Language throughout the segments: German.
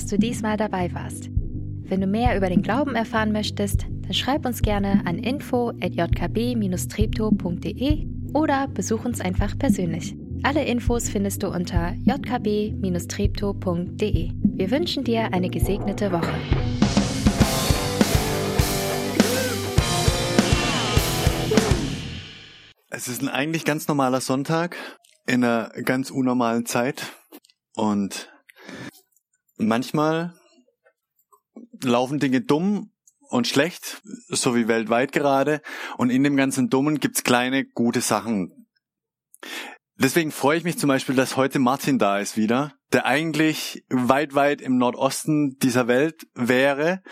dass du diesmal dabei warst. Wenn du mehr über den Glauben erfahren möchtest, dann schreib uns gerne an info@jkb-treptow.de oder besuch uns einfach persönlich. Alle Infos findest du unter jkb-treptow.de. Wir wünschen dir eine gesegnete Woche. Es ist ein eigentlich ganz normaler Sonntag in einer ganz unnormalen Zeit und manchmal laufen Dinge dumm und schlecht, so wie weltweit gerade. Und in dem ganzen Dummen gibt's kleine gute Sachen. Deswegen freue ich mich zum Beispiel, dass heute Martin da ist wieder, der eigentlich weit, weit im Nordosten dieser Welt wäre,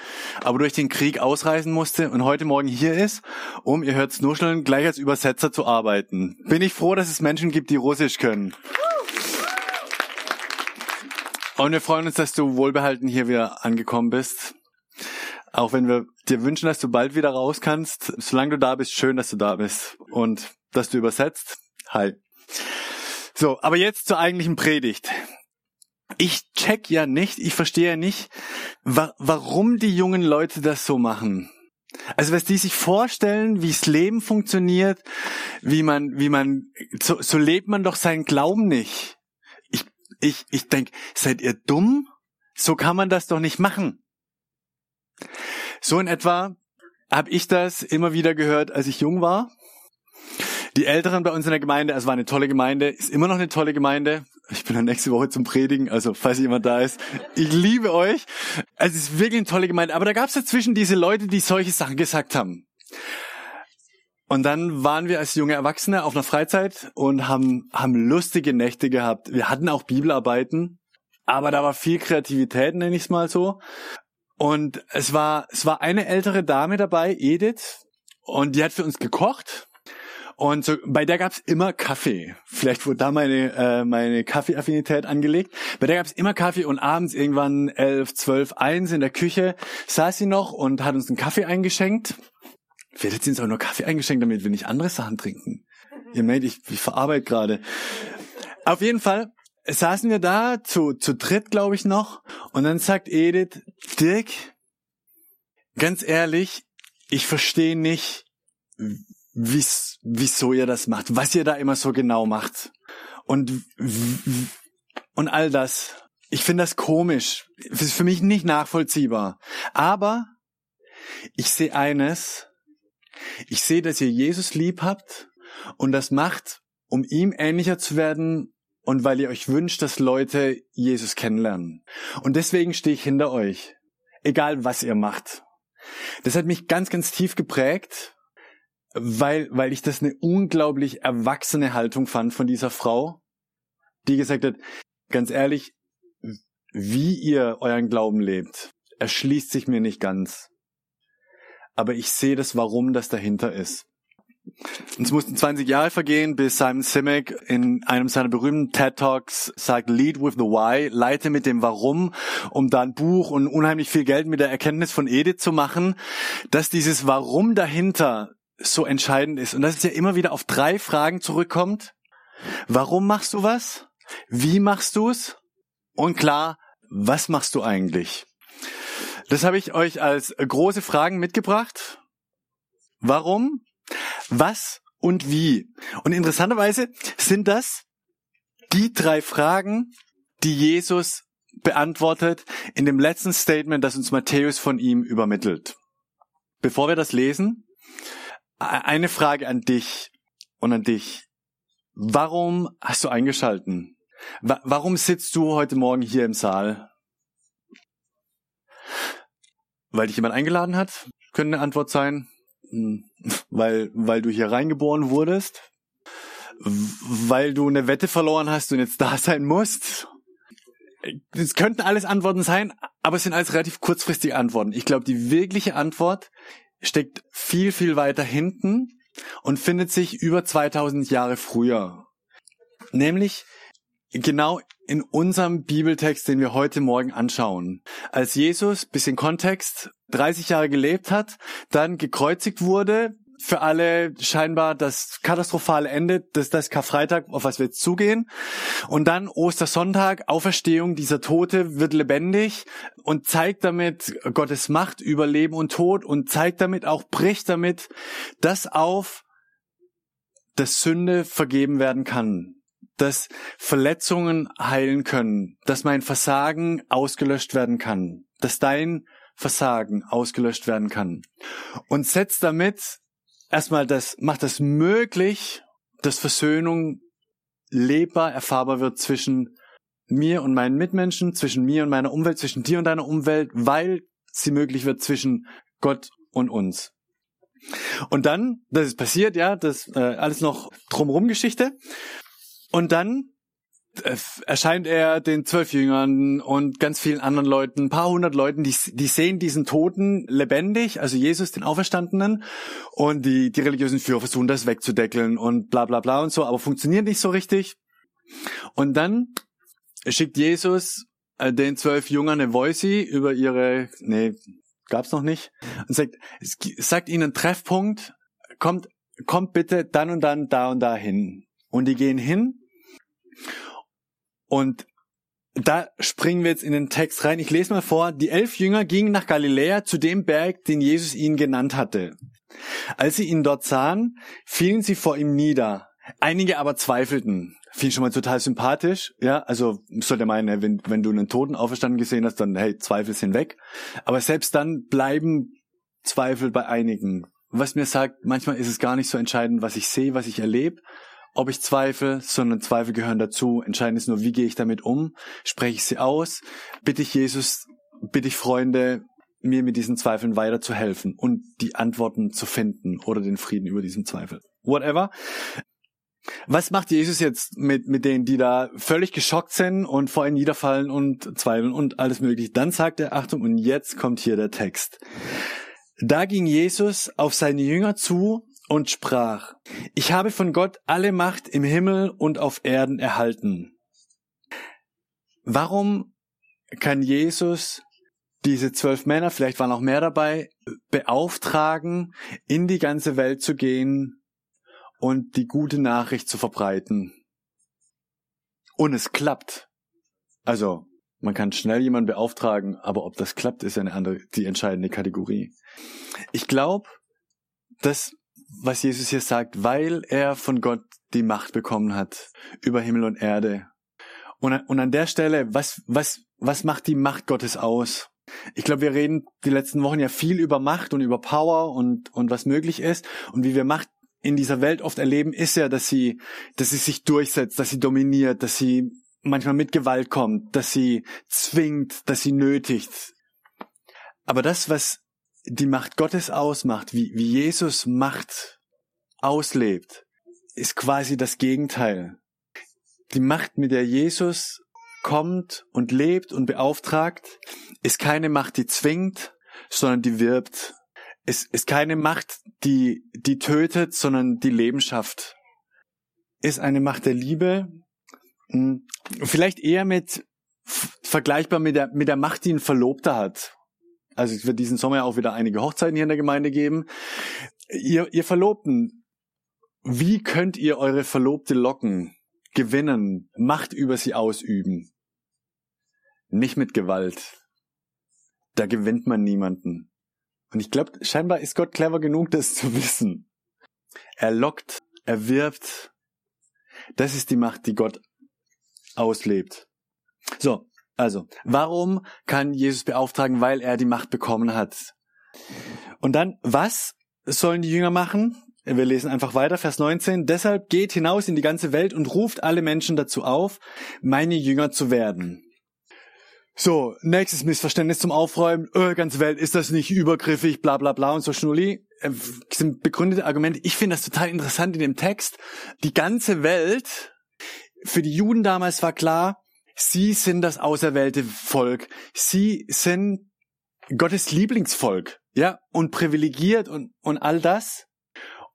aber durch den Krieg ausreisen musste und heute Morgen hier ist, um, ihr hört nuscheln, gleich als Übersetzer zu arbeiten. Bin ich froh, dass es Menschen gibt, die Russisch können. Und wir freuen uns, dass du wohlbehalten hier wieder angekommen bist. Auch wenn wir dir wünschen, dass du bald wieder raus kannst. Solange du da bist, schön, dass du da bist. Und dass du übersetzt. Hi. So, aber jetzt zur eigentlichen Predigt. Ich check ja nicht, ich verstehe ja nicht, wa warum die jungen Leute das so machen. Also was die sich vorstellen, wie das Leben funktioniert, wie man, wie man, so, so lebt man doch seinen Glauben nicht. Ich, ich, ich denk, seid ihr dumm? So kann man das doch nicht machen. So in etwa habe ich das immer wieder gehört, als ich jung war. Die Älteren bei uns in der Gemeinde, es war eine tolle Gemeinde, ist immer noch eine tolle Gemeinde. Ich bin dann nächste Woche zum Predigen, also falls jemand da ist. Ich liebe euch. Es ist wirklich eine tolle Gemeinde. Aber da gab es dazwischen diese Leute, die solche Sachen gesagt haben. Und dann waren wir als junge Erwachsene auf einer Freizeit und haben, haben lustige Nächte gehabt. Wir hatten auch Bibelarbeiten, aber da war viel Kreativität, nenne ich es mal so. Und es war, es war eine ältere Dame dabei, Edith, und die hat für uns gekocht. Und so, bei der gab's immer Kaffee. Vielleicht wurde da meine, äh, meine Kaffeeaffinität angelegt. Bei der gab's immer Kaffee und abends irgendwann elf, zwölf, eins in der Küche saß sie noch und hat uns einen Kaffee eingeschenkt. Hat sie uns auch nur Kaffee eingeschenkt, damit wir nicht andere Sachen trinken. Ihr merkt, ich, ich verarbeite gerade. Auf jeden Fall saßen wir da zu, zu dritt, glaube ich, noch. Und dann sagt Edith, Dirk, ganz ehrlich, ich verstehe nicht, wies, wieso ihr das macht, was ihr da immer so genau macht. Und, und all das. Ich finde das komisch. Das ist für mich nicht nachvollziehbar. Aber ich sehe eines. Ich sehe, dass ihr Jesus lieb habt und das macht, um ihm ähnlicher zu werden und weil ihr euch wünscht, dass Leute Jesus kennenlernen. Und deswegen stehe ich hinter euch. Egal was ihr macht. Das hat mich ganz, ganz tief geprägt weil, weil ich das eine unglaublich erwachsene Haltung fand von dieser Frau, die gesagt hat, ganz ehrlich, wie ihr euren Glauben lebt, erschließt sich mir nicht ganz. Aber ich sehe das, warum das dahinter ist. Und es mussten 20 Jahre vergehen, bis Simon Simek in einem seiner berühmten TED Talks sagt, lead with the why, leite mit dem Warum, um dann Buch und unheimlich viel Geld mit der Erkenntnis von Edith zu machen, dass dieses Warum dahinter so entscheidend ist und dass es ja immer wieder auf drei Fragen zurückkommt. Warum machst du was? Wie machst du es? Und klar, was machst du eigentlich? Das habe ich euch als große Fragen mitgebracht. Warum? Was und wie? Und interessanterweise sind das die drei Fragen, die Jesus beantwortet in dem letzten Statement, das uns Matthäus von ihm übermittelt. Bevor wir das lesen, eine Frage an dich und an dich. Warum hast du eingeschalten? Warum sitzt du heute Morgen hier im Saal? Weil dich jemand eingeladen hat? Könnte eine Antwort sein. Hm, weil, weil du hier reingeboren wurdest? Weil du eine Wette verloren hast und jetzt da sein musst? Das könnten alles Antworten sein, aber es sind alles relativ kurzfristige Antworten. Ich glaube, die wirkliche Antwort steckt viel, viel weiter hinten und findet sich über 2000 Jahre früher. Nämlich genau in unserem Bibeltext, den wir heute Morgen anschauen. Als Jesus, bisschen Kontext, 30 Jahre gelebt hat, dann gekreuzigt wurde, für alle scheinbar das katastrophale Ende, das das Karfreitag, auf was wir jetzt zugehen. Und dann Ostersonntag, Auferstehung, dieser Tote wird lebendig und zeigt damit Gottes Macht über Leben und Tod und zeigt damit auch, bricht damit das auf, dass Sünde vergeben werden kann, dass Verletzungen heilen können, dass mein Versagen ausgelöscht werden kann, dass dein Versagen ausgelöscht werden kann. Und setzt damit erstmal das, macht das möglich, dass Versöhnung lebbar, erfahrbar wird zwischen mir und meinen Mitmenschen, zwischen mir und meiner Umwelt, zwischen dir und deiner Umwelt, weil sie möglich wird zwischen Gott und uns. Und dann, das ist passiert, ja, das äh, alles noch drumherum Geschichte. Und dann äh, erscheint er den zwölf Jüngern und ganz vielen anderen Leuten, ein paar hundert Leuten, die, die sehen diesen Toten lebendig, also Jesus, den Auferstandenen, und die, die religiösen Führer versuchen das wegzudeckeln und bla bla bla und so, aber funktioniert nicht so richtig. Und dann schickt Jesus äh, den zwölf Jüngern eine Voice über ihre, nee, gab's noch nicht, und sagt, sagt ihnen Treffpunkt, kommt, kommt bitte dann und dann da und da hin. Und die gehen hin und da springen wir jetzt in den Text rein. Ich lese mal vor. Die elf Jünger gingen nach Galiläa zu dem Berg, den Jesus ihnen genannt hatte. Als sie ihn dort sahen, fielen sie vor ihm nieder. Einige aber zweifelten. Finde ich schon mal total sympathisch. Ja, also sollte meinen, wenn, wenn du einen Toten auferstanden gesehen hast, dann hey, Zweifel sind weg. Aber selbst dann bleiben Zweifel bei einigen. Was mir sagt, manchmal ist es gar nicht so entscheidend, was ich sehe, was ich erlebe, ob ich zweifle, sondern Zweifel gehören dazu. Entscheidend ist nur, wie gehe ich damit um? Spreche ich sie aus? Bitte ich Jesus, bitte ich Freunde, mir mit diesen Zweifeln weiterzuhelfen und die Antworten zu finden oder den Frieden über diesen Zweifel. Whatever. Was macht Jesus jetzt mit, mit denen, die da völlig geschockt sind und vor ihm niederfallen und zweifeln und alles mögliche? Dann sagt er, Achtung, und jetzt kommt hier der Text. Da ging Jesus auf seine Jünger zu und sprach, ich habe von Gott alle Macht im Himmel und auf Erden erhalten. Warum kann Jesus diese zwölf Männer, vielleicht waren auch mehr dabei, beauftragen, in die ganze Welt zu gehen und die gute Nachricht zu verbreiten? Und es klappt. Also, man kann schnell jemanden beauftragen, aber ob das klappt, ist eine andere, die entscheidende Kategorie. Ich glaube, dass was Jesus hier sagt, weil er von Gott die Macht bekommen hat über Himmel und Erde. Und, und an der Stelle, was, was, was macht die Macht Gottes aus? Ich glaube, wir reden die letzten Wochen ja viel über Macht und über Power und, und was möglich ist. Und wie wir Macht in dieser Welt oft erleben, ist ja, dass sie, dass sie sich durchsetzt, dass sie dominiert, dass sie manchmal mit Gewalt kommt, dass sie zwingt, dass sie nötigt. Aber das, was die Macht Gottes ausmacht, wie, wie Jesus Macht auslebt, ist quasi das Gegenteil. Die Macht, mit der Jesus kommt und lebt und beauftragt, ist keine Macht, die zwingt, sondern die wirbt. Es ist keine Macht, die, die tötet, sondern die Leben schafft. Ist eine Macht der Liebe, hm, vielleicht eher mit, vergleichbar mit der, mit der Macht, die ein Verlobter hat also es wird diesen Sommer auch wieder einige Hochzeiten hier in der Gemeinde geben. Ihr, ihr Verlobten, wie könnt ihr eure Verlobte locken, gewinnen, Macht über sie ausüben? Nicht mit Gewalt. Da gewinnt man niemanden. Und ich glaube, scheinbar ist Gott clever genug, das zu wissen. Er lockt, er wirbt. Das ist die Macht, die Gott auslebt. So, also, warum kann Jesus beauftragen? Weil er die Macht bekommen hat. Und dann, was sollen die Jünger machen? Wir lesen einfach weiter, Vers 19. Deshalb geht hinaus in die ganze Welt und ruft alle Menschen dazu auf, meine Jünger zu werden. So, nächstes Missverständnis zum Aufräumen. Öh, ganze Welt, ist das nicht übergriffig, bla bla bla und so Schnulli. Äh, sind begründete Argumente. Ich finde das total interessant in dem Text. Die ganze Welt, für die Juden damals war klar, Sie sind das auserwählte Volk. Sie sind Gottes Lieblingsvolk, ja, und privilegiert und, und all das.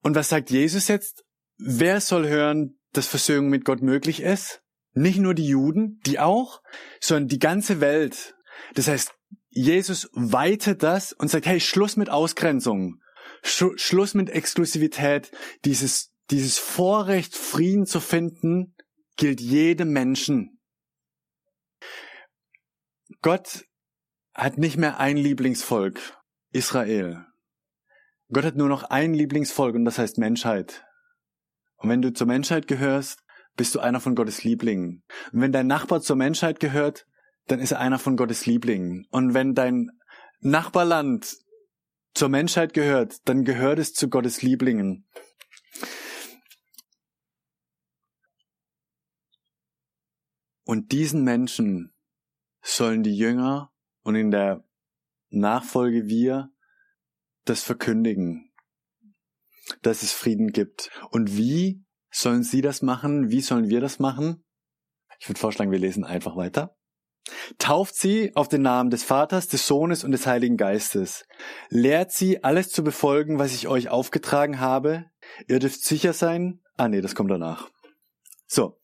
Und was sagt Jesus jetzt? Wer soll hören, dass Versöhnung mit Gott möglich ist? Nicht nur die Juden, die auch, sondern die ganze Welt. Das heißt, Jesus weitet das und sagt, hey, Schluss mit Ausgrenzung. Sch Schluss mit Exklusivität. Dieses, dieses Vorrecht, Frieden zu finden, gilt jedem Menschen. Gott hat nicht mehr ein Lieblingsvolk, Israel. Gott hat nur noch ein Lieblingsvolk und das heißt Menschheit. Und wenn du zur Menschheit gehörst, bist du einer von Gottes Lieblingen. Und wenn dein Nachbar zur Menschheit gehört, dann ist er einer von Gottes Lieblingen. Und wenn dein Nachbarland zur Menschheit gehört, dann gehört es zu Gottes Lieblingen. Und diesen Menschen sollen die Jünger und in der Nachfolge wir das verkündigen, dass es Frieden gibt. Und wie sollen sie das machen? Wie sollen wir das machen? Ich würde vorschlagen, wir lesen einfach weiter. Tauft sie auf den Namen des Vaters, des Sohnes und des Heiligen Geistes. Lehrt sie, alles zu befolgen, was ich euch aufgetragen habe. Ihr dürft sicher sein. Ah nee, das kommt danach. So.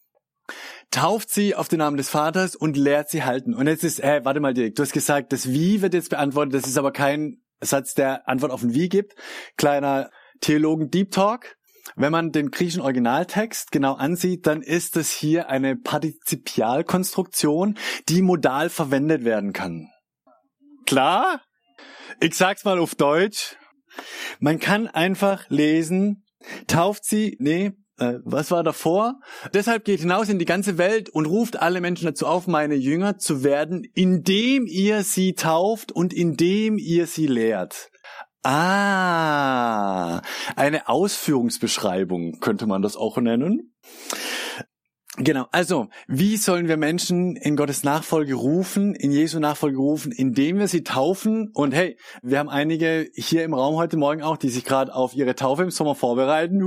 Tauft sie auf den Namen des Vaters und lehrt sie halten. Und jetzt ist, äh, warte mal, Dirk, du hast gesagt, das Wie wird jetzt beantwortet. Das ist aber kein Satz, der Antwort auf ein Wie gibt. Kleiner Theologen Deep Talk. Wenn man den griechischen Originaltext genau ansieht, dann ist es hier eine Partizipialkonstruktion, die modal verwendet werden kann. Klar? Ich sag's mal auf Deutsch. Man kann einfach lesen, tauft sie, nee, was war davor? Deshalb geht hinaus in die ganze Welt und ruft alle Menschen dazu auf, meine Jünger zu werden, indem ihr sie tauft und indem ihr sie lehrt. Ah, eine Ausführungsbeschreibung könnte man das auch nennen. Genau, also wie sollen wir Menschen in Gottes Nachfolge rufen, in Jesu Nachfolge rufen, indem wir sie taufen? Und hey, wir haben einige hier im Raum heute Morgen auch, die sich gerade auf ihre Taufe im Sommer vorbereiten.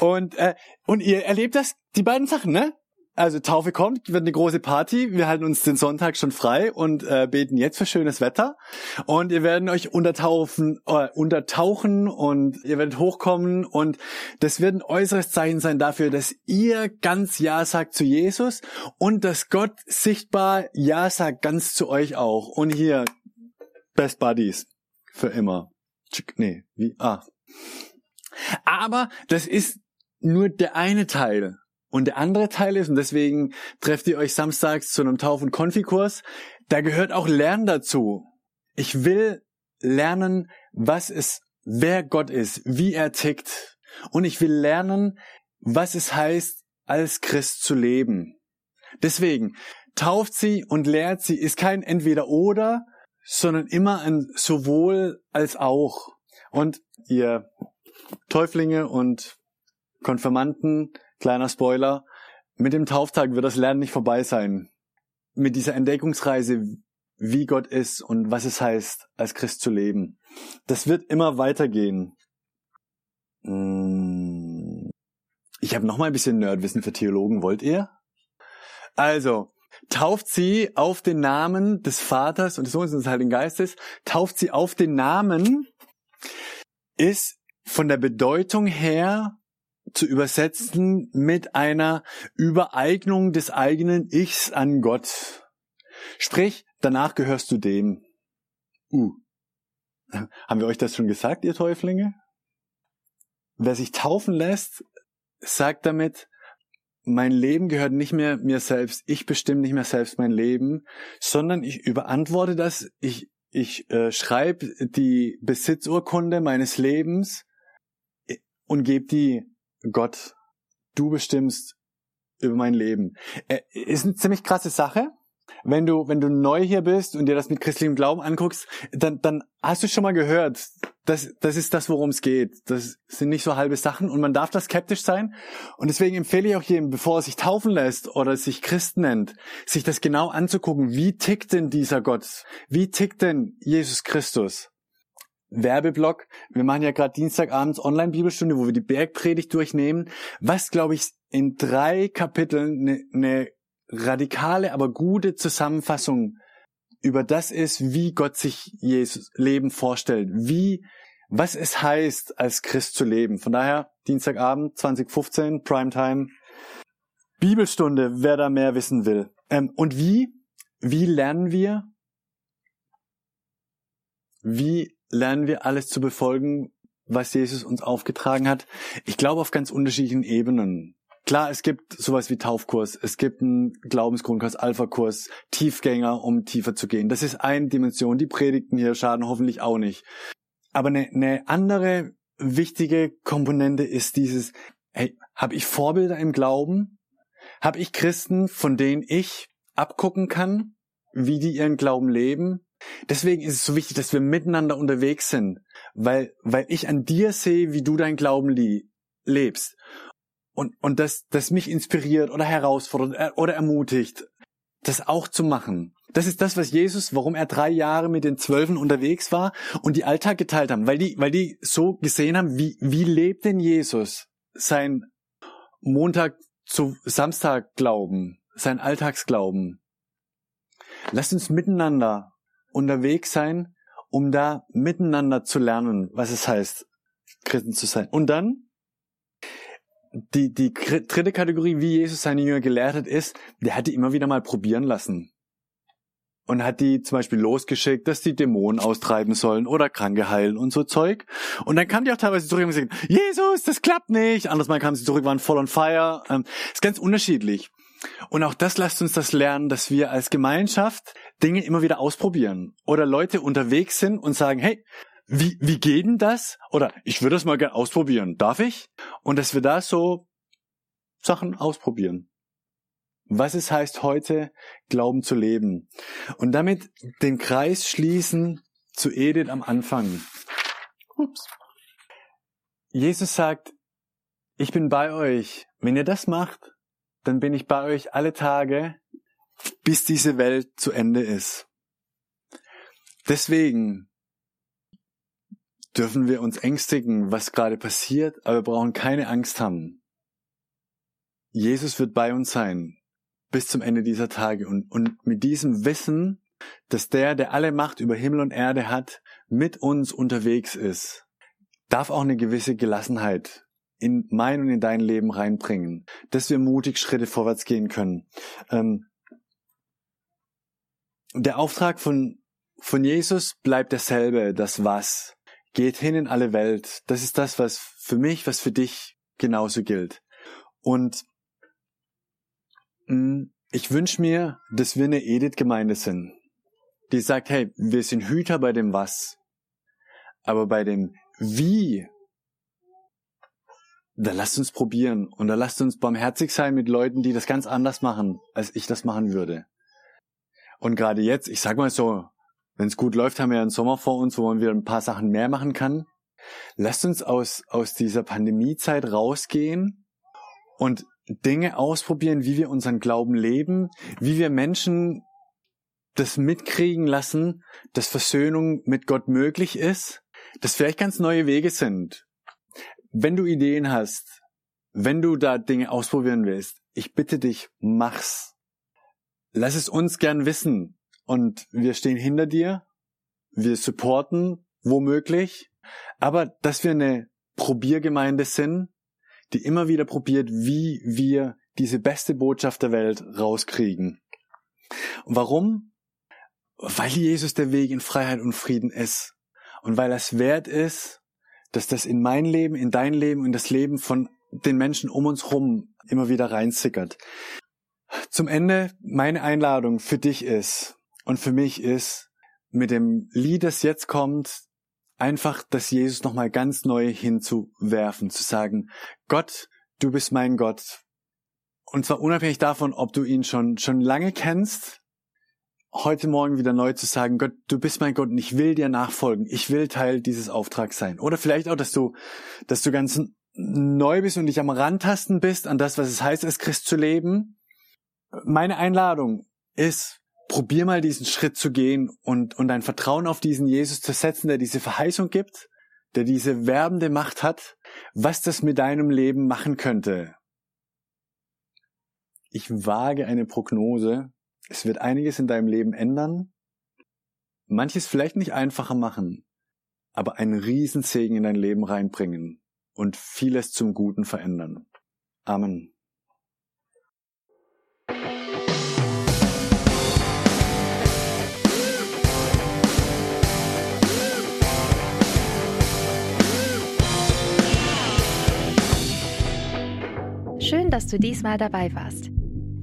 Und, äh, und ihr erlebt das, die beiden Sachen, ne? Also Taufe kommt, wird eine große Party. Wir halten uns den Sonntag schon frei und äh, beten jetzt für schönes Wetter. Und ihr werden euch untertaufen, äh, untertauchen und ihr werdet hochkommen. Und das wird ein äußeres Zeichen sein dafür, dass ihr ganz Ja sagt zu Jesus und dass Gott sichtbar Ja sagt ganz zu euch auch. Und hier Best Buddies für immer. Nee, wie? Ah. Aber das ist nur der eine Teil und der andere Teil ist, und deswegen trefft ihr euch samstags zu einem Tauf- und Konfikurs, da gehört auch Lernen dazu. Ich will lernen, was es, wer Gott ist, wie er tickt. Und ich will lernen, was es heißt, als Christ zu leben. Deswegen, tauft sie und lehrt sie ist kein Entweder-Oder, sondern immer ein sowohl als auch. Und ihr Täuflinge und Konfirmanden, Kleiner Spoiler. Mit dem Tauftag wird das Lernen nicht vorbei sein. Mit dieser Entdeckungsreise, wie Gott ist und was es heißt, als Christ zu leben. Das wird immer weitergehen. Hm. Ich habe noch mal ein bisschen Nerdwissen für Theologen. Wollt ihr? Also, tauft sie auf den Namen des Vaters und des Sohnes und des Heiligen Geistes. Tauft sie auf den Namen ist von der Bedeutung her zu übersetzen mit einer Übereignung des eigenen Ichs an Gott. Sprich, danach gehörst du dem. Uh. Haben wir euch das schon gesagt, ihr Täuflinge? Wer sich taufen lässt, sagt damit, mein Leben gehört nicht mehr mir selbst, ich bestimme nicht mehr selbst mein Leben, sondern ich überantworte das, ich, ich äh, schreibe die Besitzurkunde meines Lebens und gebe die Gott, du bestimmst über mein Leben. Äh, ist eine ziemlich krasse Sache. Wenn du, wenn du neu hier bist und dir das mit christlichem Glauben anguckst, dann, dann hast du schon mal gehört, das, das ist das, worum es geht. Das sind nicht so halbe Sachen und man darf da skeptisch sein. Und deswegen empfehle ich auch jedem, bevor er sich taufen lässt oder sich Christ nennt, sich das genau anzugucken. Wie tickt denn dieser Gott? Wie tickt denn Jesus Christus? Werbeblock. Wir machen ja gerade Dienstagabends Online-Bibelstunde, wo wir die Bergpredigt durchnehmen. Was, glaube ich, in drei Kapiteln eine ne radikale, aber gute Zusammenfassung über das ist, wie Gott sich Jesus Leben vorstellt, wie, was es heißt, als Christ zu leben. Von daher, Dienstagabend 2015, Primetime, Bibelstunde, wer da mehr wissen will. Ähm, und wie, wie lernen wir Wie lernen wir alles zu befolgen, was Jesus uns aufgetragen hat? Ich glaube auf ganz unterschiedlichen Ebenen. Klar, es gibt sowas wie Taufkurs, es gibt einen Glaubensgrundkurs, Alpha-Kurs, Tiefgänger, um tiefer zu gehen. Das ist eine Dimension. Die Predigten hier schaden hoffentlich auch nicht. Aber eine, eine andere wichtige Komponente ist dieses, hey, habe ich Vorbilder im Glauben? Habe ich Christen, von denen ich abgucken kann, wie die ihren Glauben leben? Deswegen ist es so wichtig, dass wir miteinander unterwegs sind, weil, weil ich an dir sehe, wie du dein Glauben lebst und, und das, das mich inspiriert oder herausfordert äh, oder ermutigt, das auch zu machen. Das ist das, was Jesus, warum er drei Jahre mit den Zwölfen unterwegs war und die Alltag geteilt haben, weil die, weil die so gesehen haben, wie, wie lebt denn Jesus sein Montag zu Samstag Glauben, sein Alltagsglauben. Lasst uns miteinander unterwegs sein, um da miteinander zu lernen, was es heißt, Christen zu sein. Und dann die, die dritte Kategorie, wie Jesus seine Jünger gelehrt hat, ist, der hat die immer wieder mal probieren lassen. Und hat die zum Beispiel losgeschickt, dass die Dämonen austreiben sollen oder Kranke heilen und so Zeug. Und dann kamen die auch teilweise zurück und gesagt, Jesus, das klappt nicht. Anderes Mal kamen sie zurück, waren voll on fire. Ähm, ist ganz unterschiedlich. Und auch das lasst uns das lernen, dass wir als Gemeinschaft Dinge immer wieder ausprobieren. Oder Leute unterwegs sind und sagen, hey, wie, wie geht denn das? Oder ich würde das mal gerne ausprobieren. Darf ich? Und dass wir da so Sachen ausprobieren. Was es heißt, heute Glauben zu leben. Und damit den Kreis schließen zu Edith am Anfang. Ups. Jesus sagt, ich bin bei euch. Wenn ihr das macht, dann bin ich bei euch alle Tage, bis diese Welt zu Ende ist. Deswegen dürfen wir uns ängstigen, was gerade passiert, aber wir brauchen keine Angst haben. Jesus wird bei uns sein bis zum Ende dieser Tage und, und mit diesem Wissen, dass der, der alle Macht über Himmel und Erde hat, mit uns unterwegs ist, darf auch eine gewisse Gelassenheit in mein und in dein Leben reinbringen, dass wir mutig Schritte vorwärts gehen können. Ähm, der Auftrag von, von Jesus bleibt derselbe, das Was. Geht hin in alle Welt. Das ist das, was für mich, was für dich genauso gilt. Und mh, mm, ich wünsche mir, dass wir eine Edith-Gemeinde sind, die sagt, hey, wir sind Hüter bei dem Was, aber bei dem Wie, da lasst uns probieren und da lasst uns barmherzig sein mit Leuten, die das ganz anders machen, als ich das machen würde. Und gerade jetzt, ich sag mal so, wenn es gut läuft, haben wir einen Sommer vor uns, wo man wieder ein paar Sachen mehr machen kann. Lasst uns aus, aus dieser Pandemiezeit rausgehen und Dinge ausprobieren, wie wir unseren Glauben leben, wie wir Menschen das mitkriegen lassen, dass Versöhnung mit Gott möglich ist, dass vielleicht ganz neue Wege sind. Wenn du Ideen hast, wenn du da Dinge ausprobieren willst, ich bitte dich, mach's. Lass es uns gern wissen. Und wir stehen hinter dir. Wir supporten, womöglich. Aber dass wir eine Probiergemeinde sind, die immer wieder probiert, wie wir diese beste Botschaft der Welt rauskriegen. Warum? Weil Jesus der Weg in Freiheit und Frieden ist. Und weil es wert ist, dass das in mein Leben, in dein Leben, in das Leben von den Menschen um uns herum immer wieder reinsickert. Zum Ende meine Einladung für dich ist und für mich ist, mit dem Lied, das jetzt kommt, einfach das Jesus nochmal ganz neu hinzuwerfen, zu sagen, Gott, du bist mein Gott. Und zwar unabhängig davon, ob du ihn schon, schon lange kennst, heute Morgen wieder neu zu sagen, Gott, du bist mein Gott und ich will dir nachfolgen. Ich will Teil dieses Auftrags sein. Oder vielleicht auch, dass du, dass du ganz neu bist und dich am Randtasten bist an das, was es heißt, als Christ zu leben. Meine Einladung ist, probier mal diesen Schritt zu gehen und, und dein Vertrauen auf diesen Jesus zu setzen, der diese Verheißung gibt, der diese werbende Macht hat, was das mit deinem Leben machen könnte. Ich wage eine Prognose. Es wird einiges in deinem Leben ändern, manches vielleicht nicht einfacher machen, aber einen Riesensegen in dein Leben reinbringen und vieles zum Guten verändern. Amen. Schön, dass du diesmal dabei warst.